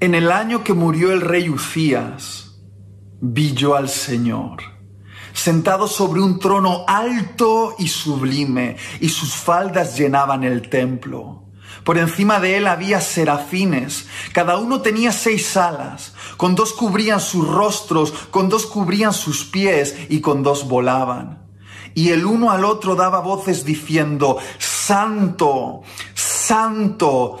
En el año que murió el rey Ucías, vi yo al Señor, sentado sobre un trono alto y sublime, y sus faldas llenaban el templo. Por encima de él había serafines, cada uno tenía seis alas, con dos cubrían sus rostros, con dos cubrían sus pies, y con dos volaban. Y el uno al otro daba voces diciendo, Santo, Santo,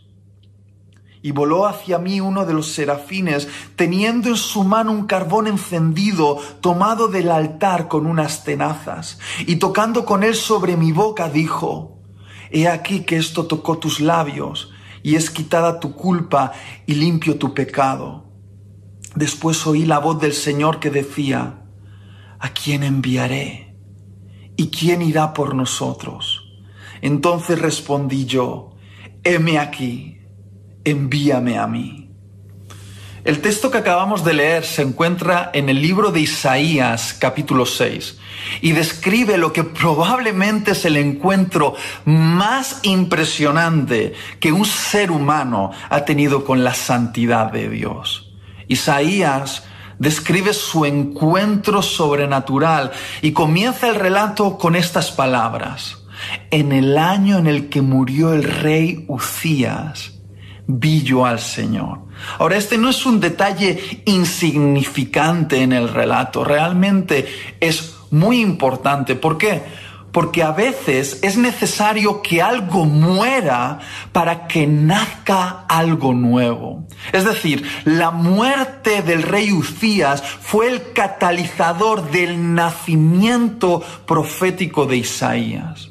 Y voló hacia mí uno de los serafines, teniendo en su mano un carbón encendido, tomado del altar con unas tenazas, y tocando con él sobre mi boca, dijo, He aquí que esto tocó tus labios, y es quitada tu culpa y limpio tu pecado. Después oí la voz del Señor que decía, ¿a quién enviaré? ¿Y quién irá por nosotros? Entonces respondí yo, heme aquí, envíame a mí. El texto que acabamos de leer se encuentra en el libro de Isaías capítulo 6 y describe lo que probablemente es el encuentro más impresionante que un ser humano ha tenido con la santidad de Dios. Isaías describe su encuentro sobrenatural y comienza el relato con estas palabras. En el año en el que murió el rey Ucías, vi yo al Señor. Ahora, este no es un detalle insignificante en el relato, realmente es muy importante. ¿Por qué? porque a veces es necesario que algo muera para que nazca algo nuevo. Es decir, la muerte del rey Ucías fue el catalizador del nacimiento profético de Isaías.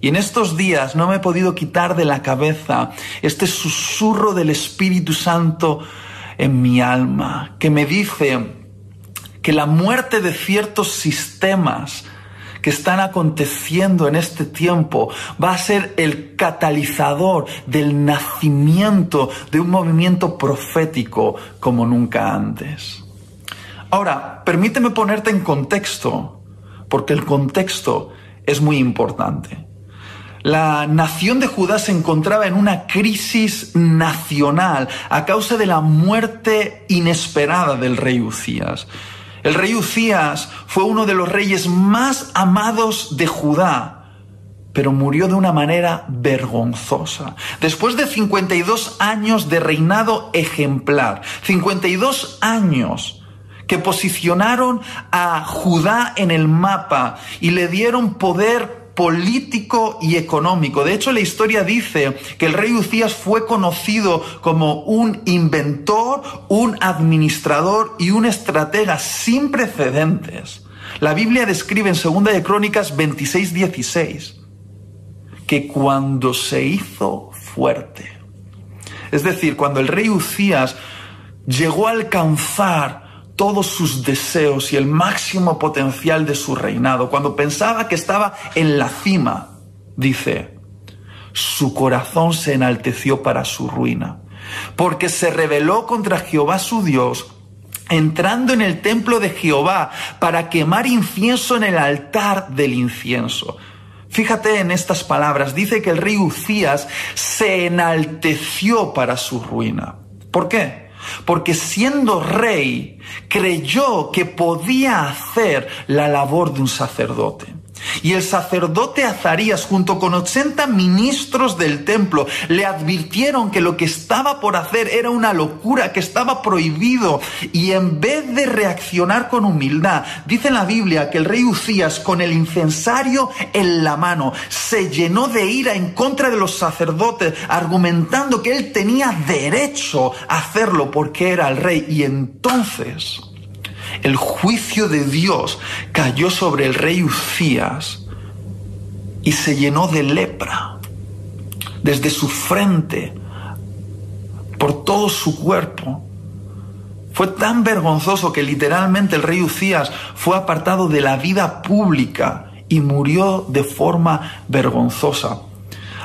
Y en estos días no me he podido quitar de la cabeza este susurro del Espíritu Santo en mi alma, que me dice que la muerte de ciertos sistemas, que están aconteciendo en este tiempo va a ser el catalizador del nacimiento de un movimiento profético como nunca antes. Ahora, permíteme ponerte en contexto, porque el contexto es muy importante. La nación de Judá se encontraba en una crisis nacional a causa de la muerte inesperada del rey Ucías. El rey Ucías fue uno de los reyes más amados de Judá, pero murió de una manera vergonzosa. Después de 52 años de reinado ejemplar, 52 años que posicionaron a Judá en el mapa y le dieron poder político y económico. De hecho, la historia dice que el rey Ucías fue conocido como un inventor, un administrador y un estratega sin precedentes. La Biblia describe en 2 de Crónicas 26, 16 que cuando se hizo fuerte, es decir, cuando el rey Ucías llegó a alcanzar todos sus deseos y el máximo potencial de su reinado, cuando pensaba que estaba en la cima, dice, su corazón se enalteció para su ruina, porque se rebeló contra Jehová su Dios, entrando en el templo de Jehová para quemar incienso en el altar del incienso. Fíjate en estas palabras, dice que el rey Ucías se enalteció para su ruina. ¿Por qué? Porque siendo rey creyó que podía hacer la labor de un sacerdote. Y el sacerdote Azarías, junto con 80 ministros del templo, le advirtieron que lo que estaba por hacer era una locura, que estaba prohibido. Y en vez de reaccionar con humildad, dice en la Biblia que el rey Ucías, con el incensario en la mano, se llenó de ira en contra de los sacerdotes, argumentando que él tenía derecho a hacerlo porque era el rey. Y entonces el juicio de Dios cayó sobre el rey Ucías y se llenó de lepra desde su frente por todo su cuerpo. Fue tan vergonzoso que literalmente el rey Ucías fue apartado de la vida pública y murió de forma vergonzosa.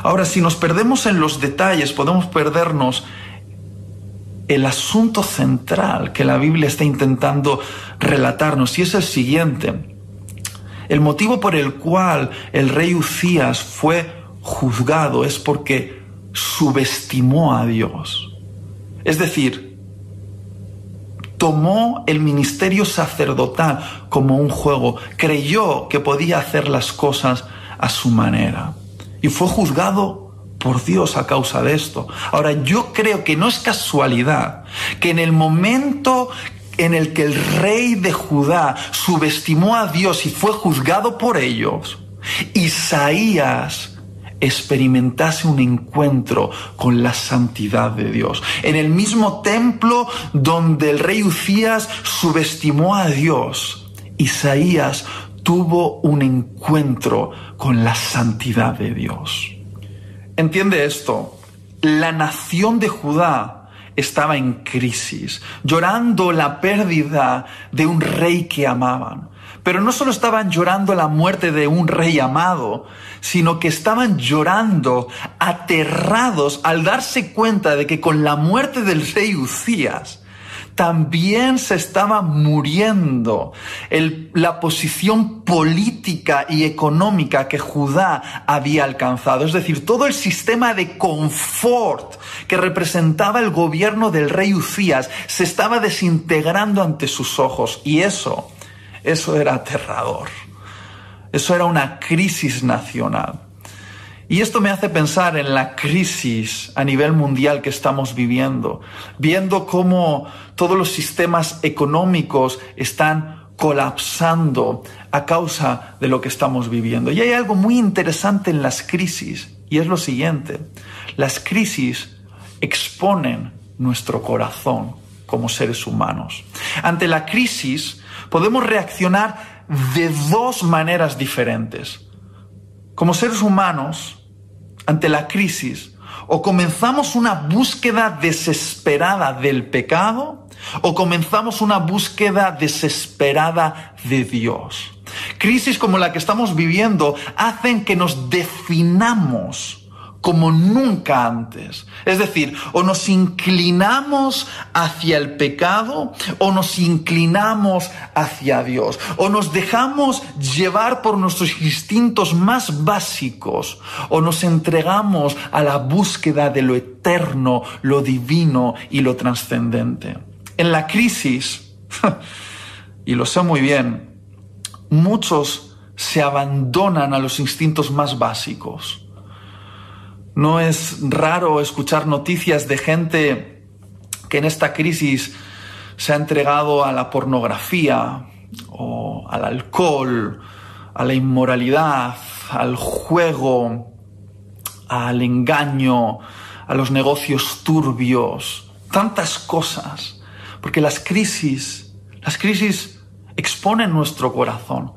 Ahora, si nos perdemos en los detalles, podemos perdernos el asunto central que la Biblia está intentando relatarnos, y es el siguiente. El motivo por el cual el rey Ucías fue juzgado es porque subestimó a Dios. Es decir, tomó el ministerio sacerdotal como un juego, creyó que podía hacer las cosas a su manera y fue juzgado por Dios a causa de esto. Ahora, yo creo que no es casualidad que en el momento en el que el rey de Judá subestimó a Dios y fue juzgado por ellos, Isaías experimentase un encuentro con la santidad de Dios. En el mismo templo donde el rey Ucías subestimó a Dios, Isaías tuvo un encuentro con la santidad de Dios. Entiende esto, la nación de Judá estaba en crisis, llorando la pérdida de un rey que amaban. Pero no solo estaban llorando la muerte de un rey amado, sino que estaban llorando aterrados al darse cuenta de que con la muerte del rey Ucías, también se estaba muriendo la posición política y económica que Judá había alcanzado. Es decir, todo el sistema de confort que representaba el gobierno del rey Ucías se estaba desintegrando ante sus ojos. Y eso, eso era aterrador. Eso era una crisis nacional. Y esto me hace pensar en la crisis a nivel mundial que estamos viviendo, viendo cómo todos los sistemas económicos están colapsando a causa de lo que estamos viviendo. Y hay algo muy interesante en las crisis, y es lo siguiente, las crisis exponen nuestro corazón como seres humanos. Ante la crisis podemos reaccionar de dos maneras diferentes. Como seres humanos, ante la crisis, o comenzamos una búsqueda desesperada del pecado, o comenzamos una búsqueda desesperada de Dios. Crisis como la que estamos viviendo hacen que nos definamos como nunca antes. Es decir, o nos inclinamos hacia el pecado o nos inclinamos hacia Dios. O nos dejamos llevar por nuestros instintos más básicos o nos entregamos a la búsqueda de lo eterno, lo divino y lo trascendente. En la crisis, y lo sé muy bien, muchos se abandonan a los instintos más básicos no es raro escuchar noticias de gente que en esta crisis se ha entregado a la pornografía o al alcohol, a la inmoralidad, al juego, al engaño, a los negocios turbios, tantas cosas, porque las crisis, las crisis exponen nuestro corazón.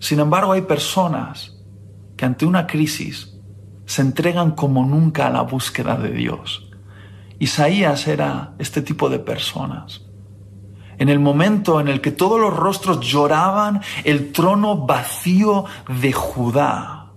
Sin embargo, hay personas que ante una crisis se entregan como nunca a la búsqueda de Dios. Isaías era este tipo de personas. En el momento en el que todos los rostros lloraban el trono vacío de Judá,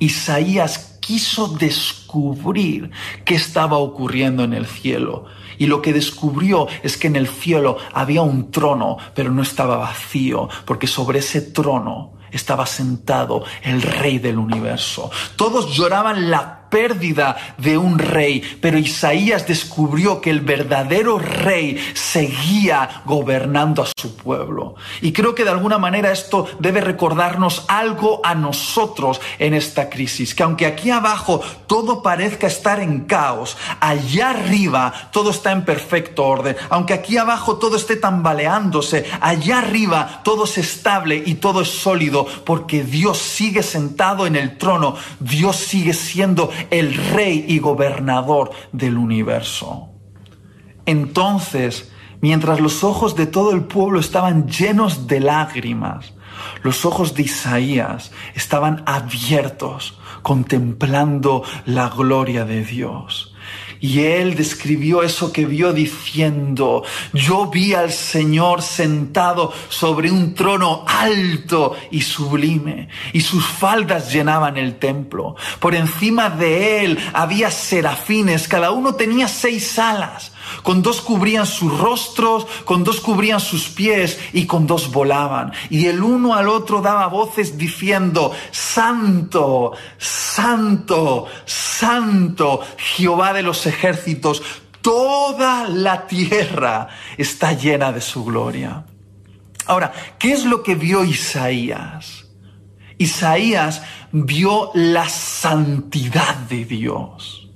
Isaías quiso descubrir qué estaba ocurriendo en el cielo. Y lo que descubrió es que en el cielo había un trono, pero no estaba vacío, porque sobre ese trono estaba sentado el rey del universo. Todos lloraban la pérdida de un rey, pero Isaías descubrió que el verdadero rey seguía gobernando a su pueblo. Y creo que de alguna manera esto debe recordarnos algo a nosotros en esta crisis, que aunque aquí abajo todo parezca estar en caos, allá arriba todo está en perfecto orden, aunque aquí abajo todo esté tambaleándose, allá arriba todo es estable y todo es sólido, porque Dios sigue sentado en el trono, Dios sigue siendo el rey y gobernador del universo. Entonces, mientras los ojos de todo el pueblo estaban llenos de lágrimas, los ojos de Isaías estaban abiertos contemplando la gloria de Dios. Y él describió eso que vio diciendo, yo vi al Señor sentado sobre un trono alto y sublime, y sus faldas llenaban el templo. Por encima de él había serafines, cada uno tenía seis alas. Con dos cubrían sus rostros, con dos cubrían sus pies y con dos volaban. Y el uno al otro daba voces diciendo, Santo, Santo, Santo, Jehová de los ejércitos, toda la tierra está llena de su gloria. Ahora, ¿qué es lo que vio Isaías? Isaías vio la santidad de Dios.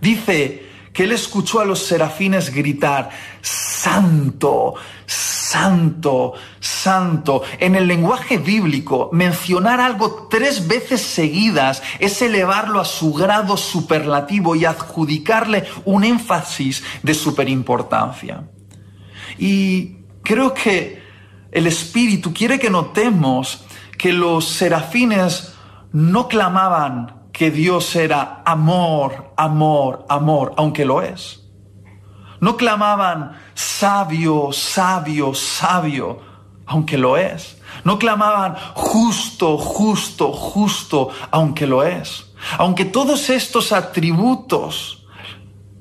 Dice, que él escuchó a los serafines gritar, Santo, Santo, Santo. En el lenguaje bíblico, mencionar algo tres veces seguidas es elevarlo a su grado superlativo y adjudicarle un énfasis de superimportancia. Y creo que el Espíritu quiere que notemos que los serafines no clamaban que Dios era amor, amor, amor, aunque lo es. No clamaban sabio, sabio, sabio, aunque lo es. No clamaban justo, justo, justo, aunque lo es. Aunque todos estos atributos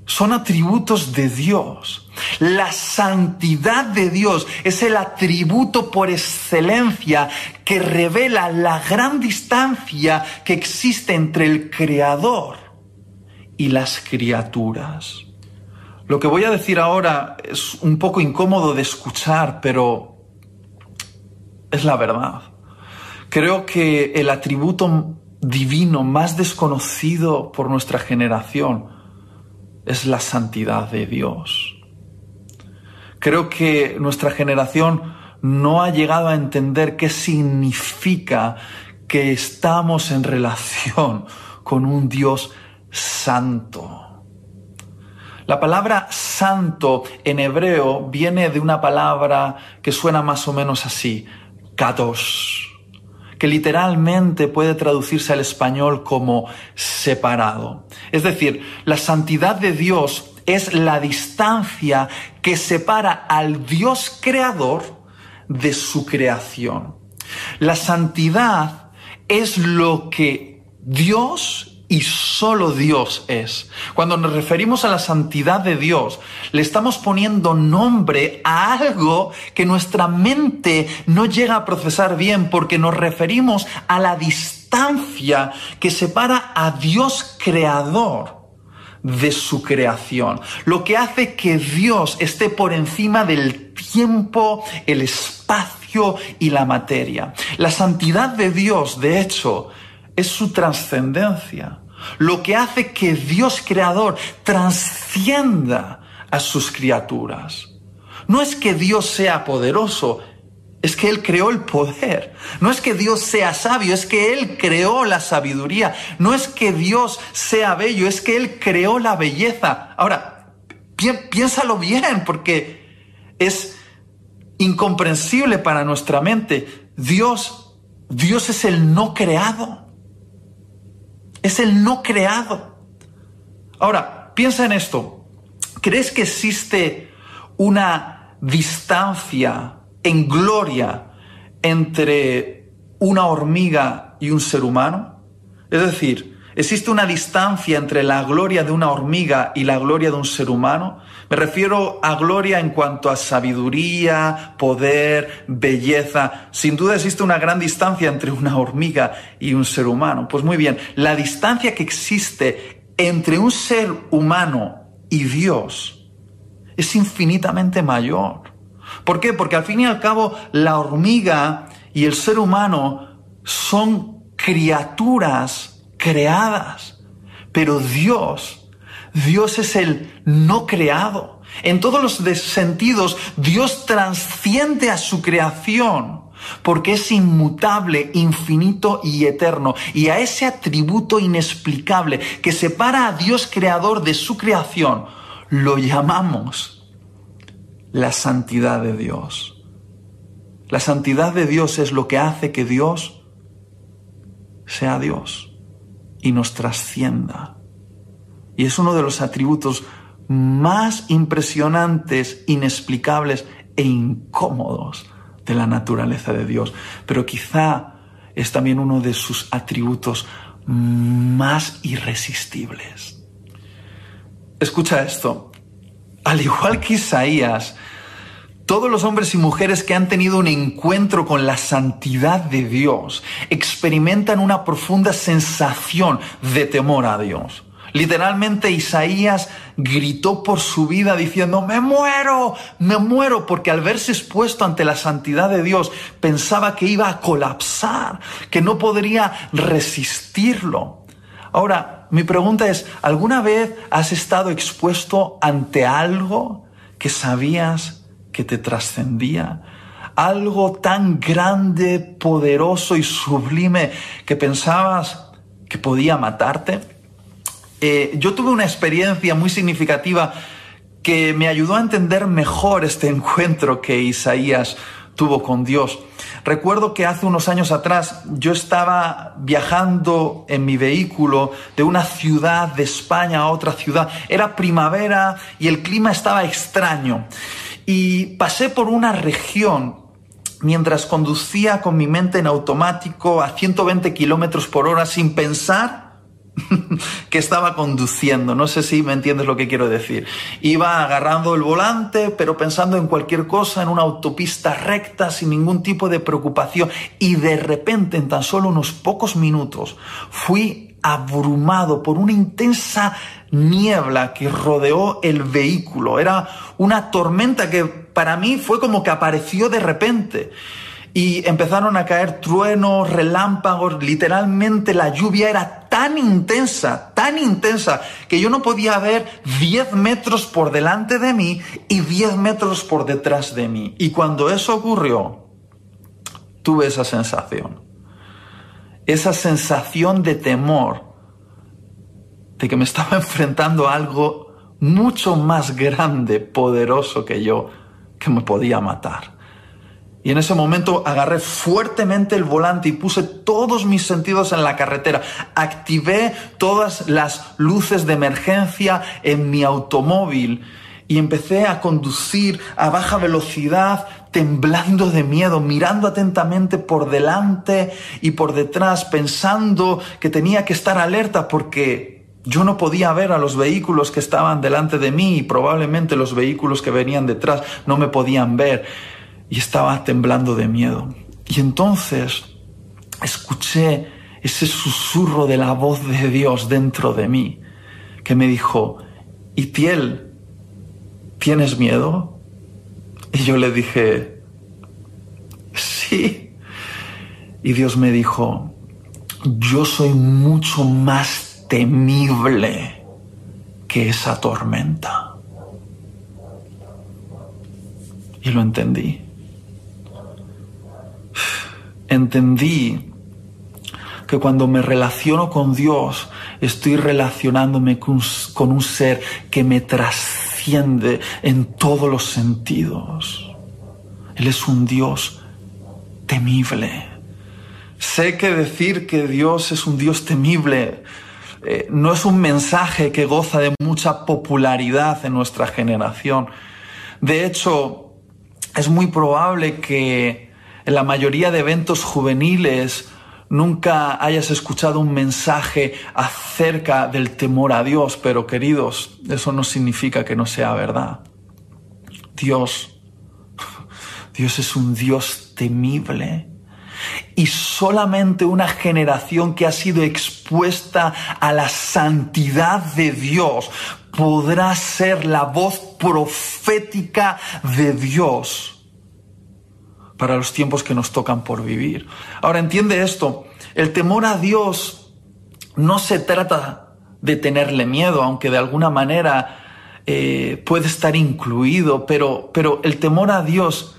son atributos de Dios. La santidad de Dios es el atributo por excelencia que revela la gran distancia que existe entre el Creador y las criaturas. Lo que voy a decir ahora es un poco incómodo de escuchar, pero es la verdad. Creo que el atributo divino más desconocido por nuestra generación es la santidad de Dios. Creo que nuestra generación no ha llegado a entender qué significa que estamos en relación con un Dios santo. La palabra santo en hebreo viene de una palabra que suena más o menos así, kadosh, que literalmente puede traducirse al español como separado. Es decir, la santidad de Dios es la distancia que separa al Dios creador de su creación. La santidad es lo que Dios y solo Dios es. Cuando nos referimos a la santidad de Dios, le estamos poniendo nombre a algo que nuestra mente no llega a procesar bien porque nos referimos a la distancia que separa a Dios creador de su creación, lo que hace que Dios esté por encima del tiempo, el espacio y la materia. La santidad de Dios, de hecho, es su trascendencia. Lo que hace que Dios creador trascienda a sus criaturas. No es que Dios sea poderoso, es que Él creó el poder. No es que Dios sea sabio, es que Él creó la sabiduría. No es que Dios sea bello, es que Él creó la belleza. Ahora, piénsalo bien, porque es incomprensible para nuestra mente. Dios, Dios es el no creado. Es el no creado. Ahora, piensa en esto. ¿Crees que existe una distancia en gloria entre una hormiga y un ser humano? Es decir, ¿existe una distancia entre la gloria de una hormiga y la gloria de un ser humano? Me refiero a gloria en cuanto a sabiduría, poder, belleza. Sin duda existe una gran distancia entre una hormiga y un ser humano. Pues muy bien, la distancia que existe entre un ser humano y Dios es infinitamente mayor. ¿Por qué? Porque al fin y al cabo la hormiga y el ser humano son criaturas creadas, pero Dios Dios es el no creado. En todos los sentidos, Dios trasciende a su creación porque es inmutable, infinito y eterno. Y a ese atributo inexplicable que separa a Dios creador de su creación, lo llamamos la santidad de Dios. La santidad de Dios es lo que hace que Dios sea Dios y nos trascienda Y es uno de los atributos más impresionantes, inexplicables e incómodos de la naturaleza de Dios. Pero quizá es también uno de sus atributos más irresistibles. Escucha esto. Al igual que Isaías, todos los hombres y mujeres que han tenido un encuentro con la santidad de Dios experimentan una profunda sensación de temor a Dios. Literalmente Isaías gritó por su vida diciendo, me muero, me muero, porque al verse expuesto ante la santidad de Dios pensaba que iba a colapsar, que no podría resistirlo. Ahora, mi pregunta es, ¿alguna vez has estado expuesto ante algo que sabías que te trascendía? Algo tan grande, poderoso y sublime que pensabas que podía matarte? Eh, yo tuve una experiencia muy significativa que me ayudó a entender mejor este encuentro que Isaías tuvo con Dios. Recuerdo que hace unos años atrás yo estaba viajando en mi vehículo de una ciudad de España a otra ciudad. Era primavera y el clima estaba extraño. Y pasé por una región mientras conducía con mi mente en automático a 120 kilómetros por hora sin pensar que estaba conduciendo. No sé si me entiendes lo que quiero decir. Iba agarrando el volante, pero pensando en cualquier cosa, en una autopista recta, sin ningún tipo de preocupación. Y de repente, en tan solo unos pocos minutos, fui abrumado por una intensa niebla que rodeó el vehículo. Era una tormenta que para mí fue como que apareció de repente y empezaron a caer truenos, relámpagos, literalmente la lluvia era tan intensa, tan intensa, que yo no podía ver 10 metros por delante de mí y 10 metros por detrás de mí. Y cuando eso ocurrió, tuve esa sensación, esa sensación de temor, de que me estaba enfrentando a algo mucho más grande, poderoso que yo, que me podía matar. Y en ese momento agarré fuertemente el volante y puse todos mis sentidos en la carretera. Activé todas las luces de emergencia en mi automóvil y empecé a conducir a baja velocidad, temblando de miedo, mirando atentamente por delante y por detrás, pensando que tenía que estar alerta porque yo no podía ver a los vehículos que estaban delante de mí y probablemente los vehículos que venían detrás no me podían ver y estaba temblando de miedo. Y entonces escuché ese susurro de la voz de Dios dentro de mí que me dijo, Itiel, ¿tienes miedo? Y yo le dije, sí. Y Dios me dijo, yo soy mucho más temible que esa tormenta. Y lo entendí entendí que cuando me relaciono con Dios, estoy relacionándome con, un ser que me trasciende en todos los sentidos. Él es un Dios temible. Sé que decir que Dios es un Dios temible eh, no es un mensaje que goza de mucha popularidad en nuestra generación. De hecho, es muy probable que en la mayoría de eventos juveniles nunca hayas escuchado un mensaje acerca del temor a Dios, pero queridos, eso no significa que no sea verdad. Dios, Dios es un Dios temible. Y solamente una generación que ha sido expuesta a la santidad de Dios podrá ser la voz profética de Dios para los tiempos que nos tocan por vivir. Ahora entiende esto, el temor a Dios no se trata de tenerle miedo, aunque de alguna manera eh, puede estar incluido, pero, pero el temor a Dios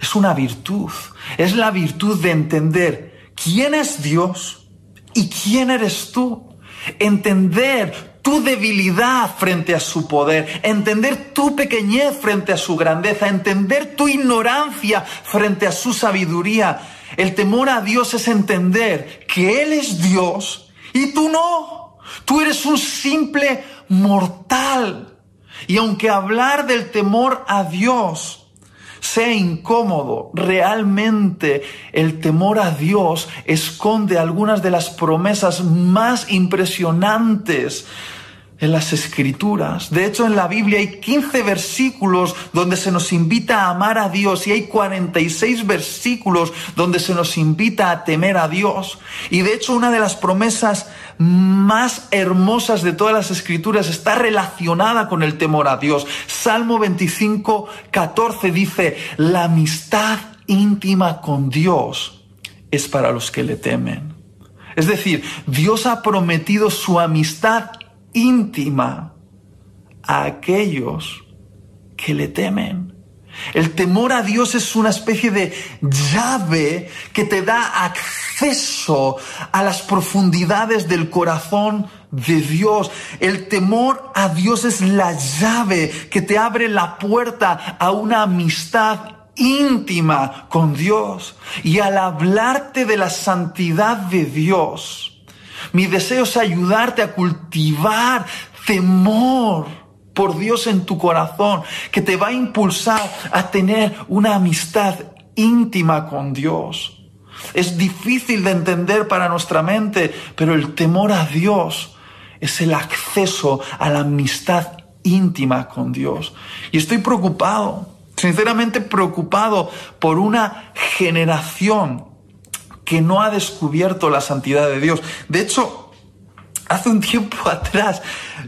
es una virtud, es la virtud de entender quién es Dios y quién eres tú. Entender tu debilidad frente a su poder, entender tu pequeñez frente a su grandeza, entender tu ignorancia frente a su sabiduría. El temor a Dios es entender que Él es Dios y tú no. Tú eres un simple mortal. Y aunque hablar del temor a Dios sea incómodo, realmente el temor a Dios esconde algunas de las promesas más impresionantes en las escrituras. De hecho, en la Biblia hay 15 versículos donde se nos invita a amar a Dios y hay 46 versículos donde se nos invita a temer a Dios. Y de hecho, una de las promesas más hermosas de todas las escrituras está relacionada con el temor a Dios. Salmo 25, 14 dice, la amistad íntima con Dios es para los que le temen. Es decir, Dios ha prometido su amistad íntima a aquellos que le temen. El temor a Dios es una especie de llave que te da acceso a las profundidades del corazón de Dios. El temor a Dios es la llave que te abre la puerta a una amistad íntima con Dios. Y al hablarte de la santidad de Dios, mi deseo es ayudarte a cultivar temor por Dios en tu corazón, que te va a impulsar a tener una amistad íntima con Dios. Es difícil de entender para nuestra mente, pero el temor a Dios es el acceso a la amistad íntima con Dios. Y estoy preocupado, sinceramente preocupado por una generación que no ha descubierto la santidad de Dios. De hecho, Hace un tiempo atrás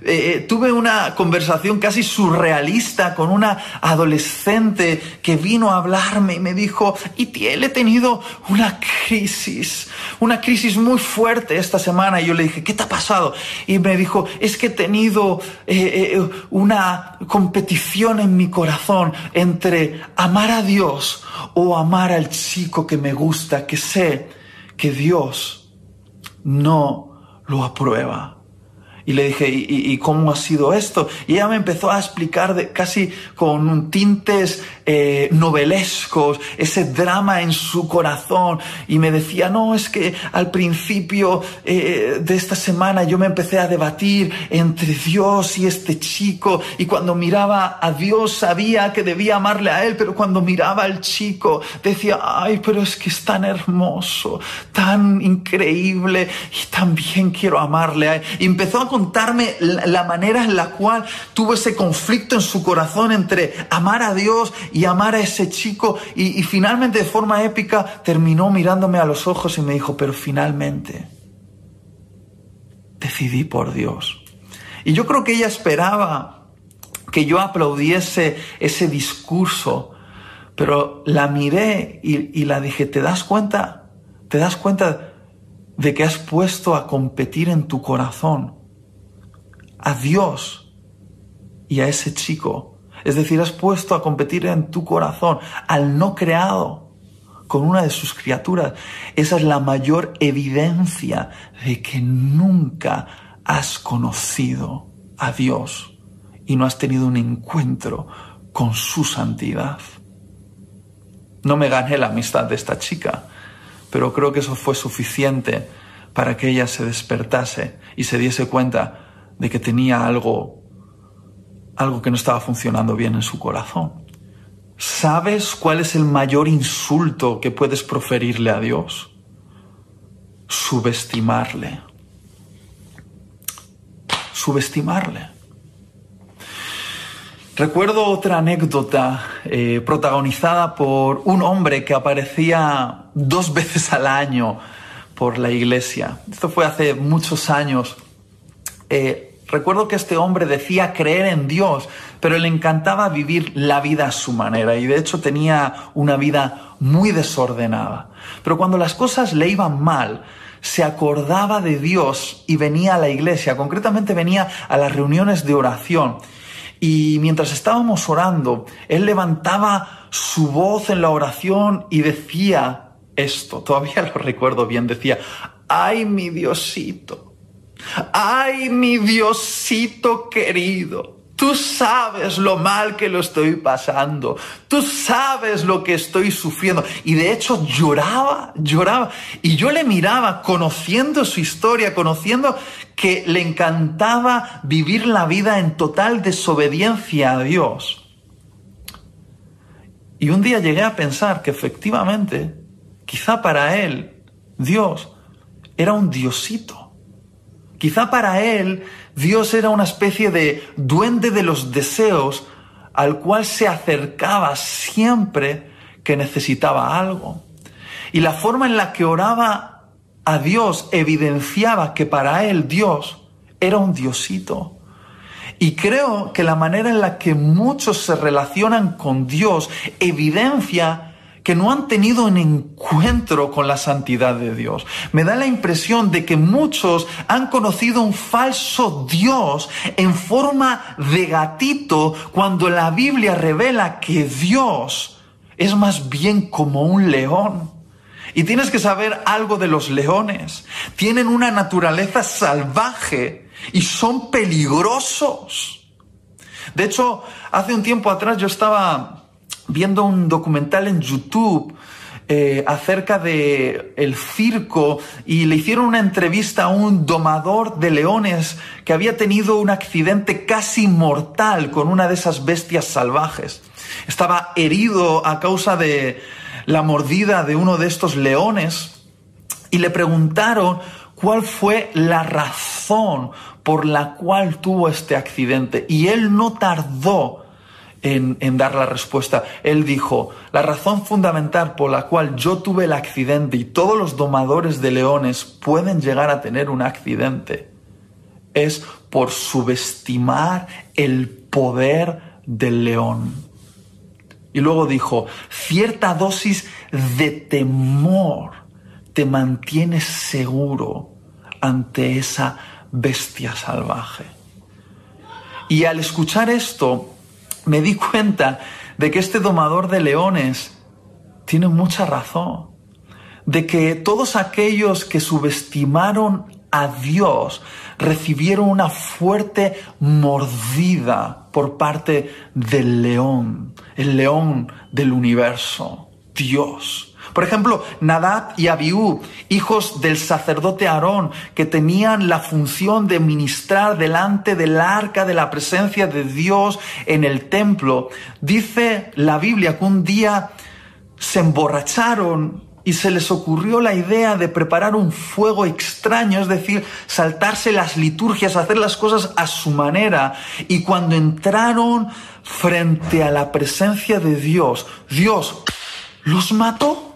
eh, eh, tuve una conversación casi surrealista con una adolescente que vino a hablarme y me dijo, Itiel, he tenido una crisis, una crisis muy fuerte esta semana. Y yo le dije, ¿qué te ha pasado? Y me dijo, es que he tenido eh, una competición en mi corazón entre amar a Dios o amar al chico que me gusta, que sé que Dios no lo aprueba. Y le dije, ¿y, cómo ha sido esto? Y ella me empezó a explicar de, casi con un tintes eh, novelescos, ese drama en su corazón. Y me decía, no, es que al principio eh, de esta semana yo me empecé a debatir entre Dios y este chico. Y cuando miraba a Dios sabía que debía amarle a él, pero cuando miraba al chico decía, ay, pero es que es tan hermoso, tan increíble y también quiero amarle a él. Y empezó a contarme la manera en la cual tuvo ese conflicto en su corazón entre amar a Dios y amar a ese chico y, finalmente de forma épica terminó mirándome a los ojos y me dijo, pero finalmente decidí por Dios. Y yo creo que ella esperaba que yo aplaudiese ese discurso, pero la miré y, y la dije, ¿te das cuenta? ¿Te das cuenta de que has puesto a competir en tu corazón a Dios y a ese chico. Es decir, has puesto a competir en tu corazón al no creado con una de sus criaturas. Esa es la mayor evidencia de que nunca has conocido a Dios y no has tenido un encuentro con su santidad. No me gané la amistad de esta chica, pero creo que eso fue suficiente para que ella se despertase y se diese cuenta de que tenía algo, algo que no estaba funcionando bien en su corazón. ¿Sabes cuál es el mayor insulto que puedes proferirle a Dios? Subestimarle. Subestimarle. Recuerdo otra anécdota eh, protagonizada por un hombre que aparecía dos veces al año por la iglesia. Esto fue hace muchos años. Eh, Recuerdo que este hombre decía creer en Dios, pero le encantaba vivir la vida a su manera y de hecho tenía una vida muy desordenada. Pero cuando las cosas le iban mal, se acordaba de Dios y venía a la iglesia, concretamente venía a las reuniones de oración. Y mientras estábamos orando, él levantaba su voz en la oración y decía esto, todavía lo recuerdo bien, decía, ay mi Diosito, Ay, mi Diosito querido, Tú sabes lo mal que lo estoy pasando. Tú sabes lo que estoy sufriendo. Y de hecho lloraba, lloraba. Y yo le miraba conociendo su historia, conociendo que le encantaba vivir la vida en total desobediencia a Dios. Y un día llegué a pensar que efectivamente, quizá para él, Dios era un diosito. Quizá para él Dios era una especie de duende de los deseos al cual se acercaba siempre que necesitaba algo. Y la forma en la que oraba a Dios evidenciaba que para él Dios era un diosito. Y creo que la manera en la que muchos se relacionan con Dios evidencia que no han tenido un encuentro con la santidad de Dios. Me da la impresión de que muchos han conocido un falso Dios en forma de gatito cuando la Biblia revela que Dios es más bien como un león. Y tienes que saber algo de los leones. Tienen una naturaleza salvaje y son peligrosos. De hecho, hace un tiempo atrás yo estaba viendo un documental en YouTube eh, acerca de el circo y le hicieron una entrevista a un domador de leones que había tenido un accidente casi mortal con una de esas bestias salvajes. Estaba herido a causa de la mordida de uno de estos leones y le preguntaron cuál fue la razón por la cual tuvo este accidente y él no tardó en, dar la respuesta. Él dijo, la razón fundamental por la cual yo tuve el accidente y todos los domadores de leones pueden llegar a tener un accidente es por subestimar el poder del león. Y luego dijo, cierta dosis de temor te mantiene seguro ante esa bestia salvaje. Y al escuchar esto, me di cuenta de que este domador de leones tiene mucha razón, de que todos aquellos que subestimaron a Dios recibieron una fuerte mordida por parte del león, el león del universo, Dios. Por ejemplo, Nadab y Abiú, hijos del sacerdote Aarón, que tenían la función de ministrar delante del arca de la presencia de Dios en el templo. Dice la Biblia que un día se emborracharon y se les ocurrió la idea de preparar un fuego extraño, es decir, saltarse las liturgias, hacer las cosas a su manera. Y cuando entraron frente a la presencia de Dios, Dios los mató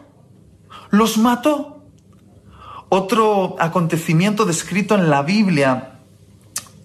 los mató. Otro acontecimiento descrito en la Biblia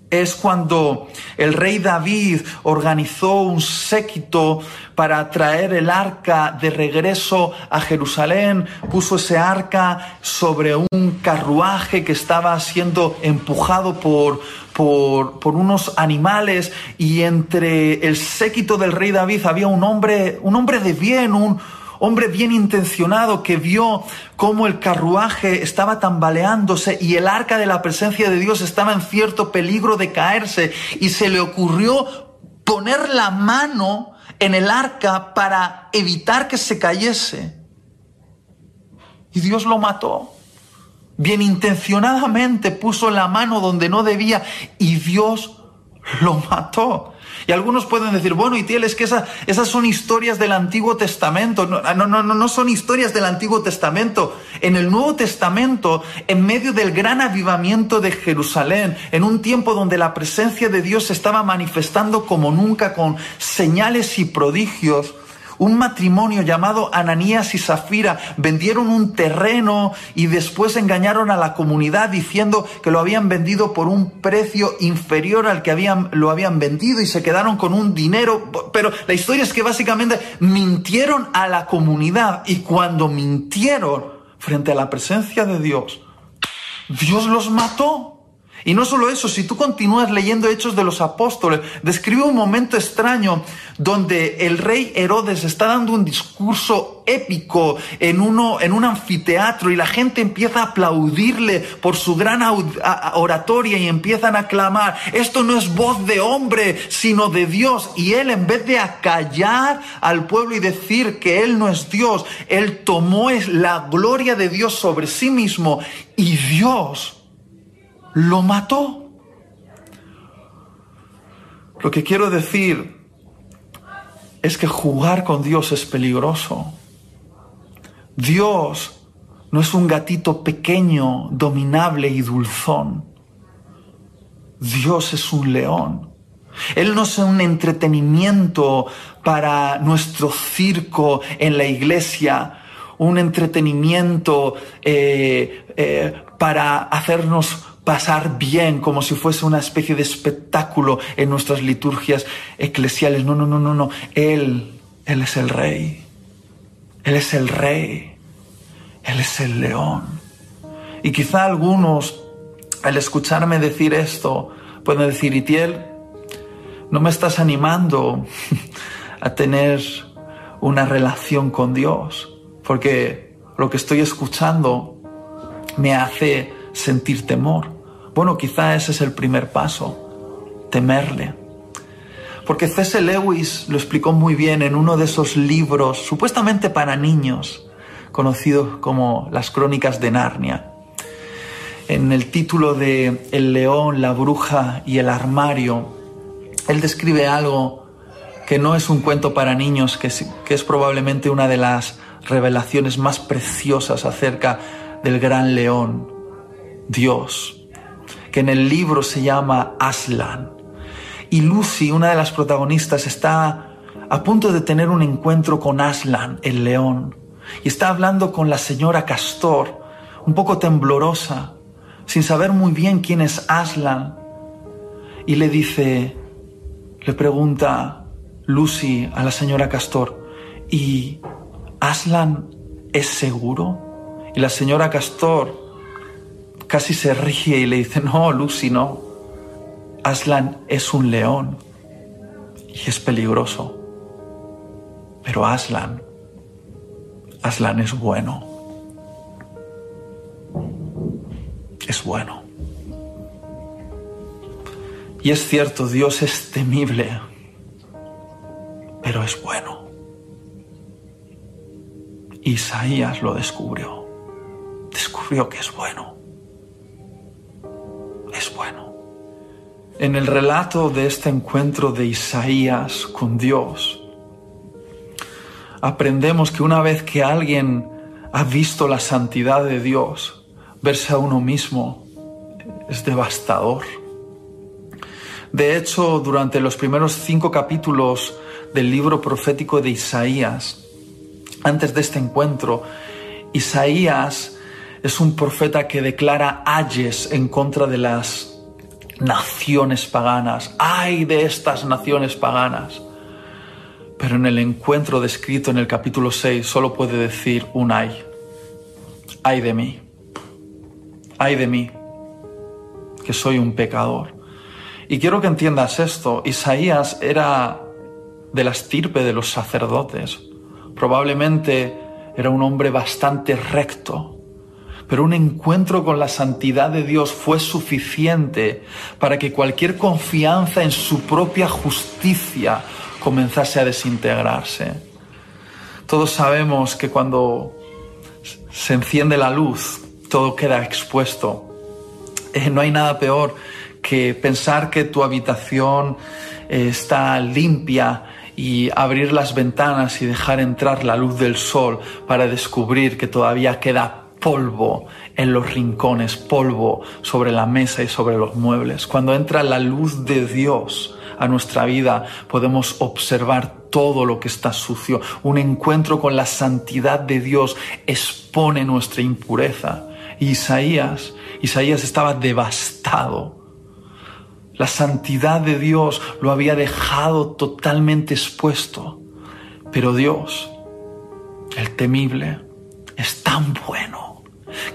es cuando el rey David organizó un séquito para traer el arca de regreso a Jerusalén, puso ese arca sobre un carruaje que estaba siendo empujado por, por, unos animales y entre el séquito del rey David había un hombre, un hombre de bien, un, hombre bien intencionado que vio cómo el carruaje estaba tambaleándose y el arca de la presencia de Dios estaba en cierto peligro de caerse y se le ocurrió poner la mano en el arca para evitar que se cayese. Y Dios lo mató. Bien intencionadamente puso la mano donde no debía y Dios lo mató. Y algunos pueden decir, bueno, Itiel, es que esas son historias del Antiguo Testamento. No, no, no, no son historias del Antiguo Testamento. En el Nuevo Testamento, en medio del gran avivamiento de Jerusalén, en un tiempo donde la presencia de Dios se estaba manifestando como nunca con señales y prodigios, un matrimonio llamado Ananías y Zafira vendieron un terreno y después engañaron a la comunidad diciendo que lo habían vendido por un precio inferior al que habían, lo habían vendido y se quedaron con un dinero. Pero la historia es que básicamente mintieron a la comunidad y cuando mintieron frente a la presencia de Dios, Dios los mató. Y no solo eso, si tú continúas leyendo Hechos de los Apóstoles, describe un momento extraño donde el rey Herodes está dando un discurso épico en, uno, en un anfiteatro y la gente empieza a aplaudirle por su gran oratoria y empiezan a clamar, esto no es voz de hombre, sino de Dios. Y él en vez de acallar al pueblo y decir que él no es Dios, él tomó la gloria de Dios sobre sí mismo y Dios lo mató. Lo que quiero decir es que jugar con Dios es peligroso. Dios no es un gatito pequeño, dominable y dulzón. Dios es un león. Él no es un entretenimiento para nuestro circo en la iglesia, un entretenimiento eh, eh, para hacernos pasar bien como si fuese una especie de espectáculo en nuestras liturgias eclesiales. No, no, no, no, no. Él, Él es el rey. Él es el rey. Él es el león. Y quizá algunos, al escucharme decir esto, pueden decir, Itiel, no me estás animando a tener una relación con Dios, porque lo que estoy escuchando me hace sentir temor. Bueno, quizá ese es el primer paso, temerle. Porque C.S. Lewis lo explicó muy bien en uno de esos libros supuestamente para niños, conocidos como Las Crónicas de Narnia. En el título de El león, la bruja y el armario, él describe algo que no es un cuento para niños, que es, que es probablemente una de las revelaciones más preciosas acerca del gran león, Dios que en el libro se llama Aslan. Y Lucy, una de las protagonistas, está a punto de tener un encuentro con Aslan, el león. Y está hablando con la señora Castor, un poco temblorosa, sin saber muy bien quién es Aslan. Y le dice, le pregunta Lucy a la señora Castor, ¿y Aslan es seguro? Y la señora Castor casi se ríe y le dice, no, Lucy, no. Aslan es un león y es peligroso. Pero Aslan, Aslan es bueno. Es bueno. Y es cierto, Dios es temible, pero es bueno. Isaías lo descubrió. Descubrió que es bueno es bueno. En el relato de este encuentro de Isaías con Dios, aprendemos que una vez que alguien ha visto la santidad de Dios, verse a uno mismo es devastador. De hecho, durante los primeros cinco capítulos del libro profético de Isaías, antes de este encuentro, Isaías es un profeta que declara ayes en contra de las naciones paganas. ¡Ay de estas naciones paganas! Pero en el encuentro descrito en el capítulo 6 solo puede decir un ay. Ay de mí. Ay de mí, que soy un pecador. Y quiero que entiendas esto. Isaías era de la estirpe de los sacerdotes. Probablemente era un hombre bastante recto, pero un encuentro con la santidad de Dios fue suficiente para que cualquier confianza en su propia justicia comenzase a desintegrarse. Todos sabemos que cuando se enciende la luz, todo queda expuesto. Eh, no hay nada peor que pensar que tu habitación eh, está limpia y abrir las ventanas y dejar entrar la luz del sol para descubrir que todavía queda polvo en los rincones, polvo sobre la mesa y sobre los muebles. Cuando entra la luz de Dios a nuestra vida, podemos observar todo lo que está sucio. Un encuentro con la santidad de Dios expone nuestra impureza. Isaías, Isaías estaba devastado. La santidad de Dios lo había dejado totalmente expuesto. Pero Dios, el temible, es tan bueno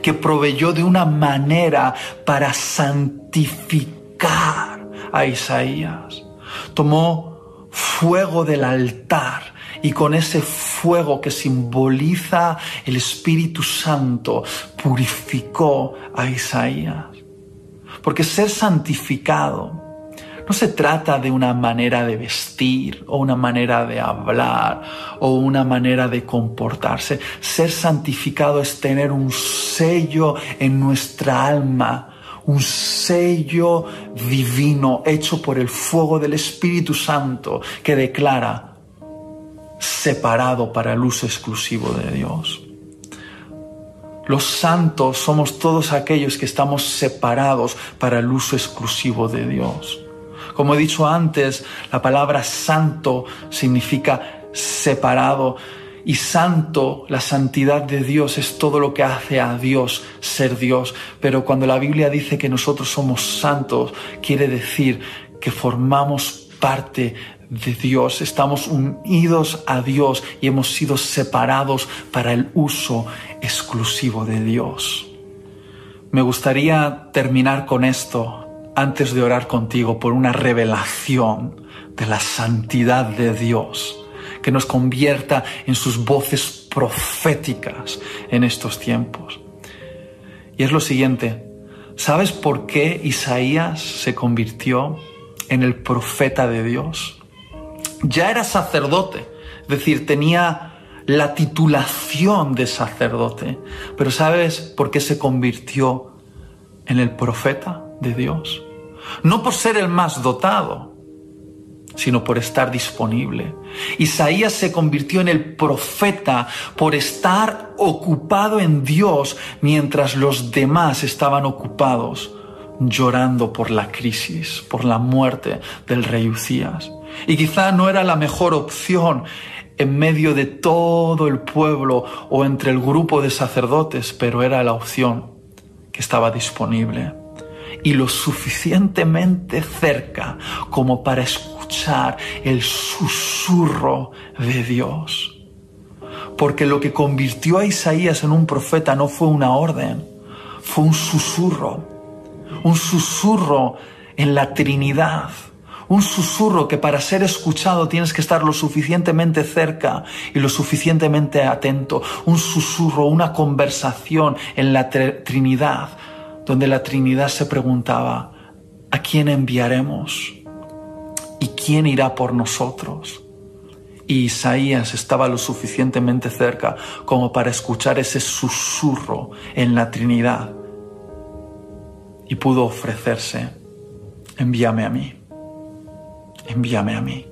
que proveyó de una manera para santificar a Isaías. Tomó fuego del altar y con ese fuego que simboliza el Espíritu Santo purificó a Isaías. Porque ser santificado no se trata de una manera de vestir o una manera de hablar o una manera de comportarse. Ser santificado es tener un sello en nuestra alma, un sello divino hecho por el fuego del Espíritu Santo que declara separado para el uso exclusivo de Dios. Los santos somos todos aquellos que estamos separados para el uso exclusivo de Dios. Como he dicho antes, la palabra santo significa separado y santo, la santidad de Dios es todo lo que hace a Dios ser Dios. Pero cuando la Biblia dice que nosotros somos santos, quiere decir que formamos parte de Dios, estamos unidos a Dios y hemos sido separados para el uso exclusivo de Dios. Me gustaría terminar con esto antes de orar contigo por una revelación de la santidad de Dios que nos convierta en sus voces proféticas en estos tiempos. Y es lo siguiente, ¿sabes por qué Isaías se convirtió en el profeta de Dios? ya era sacerdote, es decir, tenía la titulación de sacerdote. Pero ¿sabes por qué se convirtió en el profeta de Dios? No por ser el más dotado, sino por estar disponible. Isaías se convirtió en el profeta por estar ocupado en Dios mientras los demás estaban ocupados llorando por la crisis, por la muerte del rey Ucías. Y quizá no era la mejor opción en medio de todo el pueblo o entre el grupo de sacerdotes, pero era la opción que estaba disponible y lo suficientemente cerca como para escuchar el susurro de Dios. Porque lo que convirtió a Isaías en un profeta no fue una orden, fue un susurro, un susurro en la Trinidad un susurro que para ser escuchado tienes que estar lo suficientemente cerca y lo suficientemente atento. Un susurro, una conversación en la Trinidad, donde la Trinidad se preguntaba, ¿a quién enviaremos? ¿Y quién irá por nosotros? Y Isaías estaba lo suficientemente cerca como para escuchar ese susurro en la Trinidad y pudo ofrecerse, envíame a mí envíame a mí.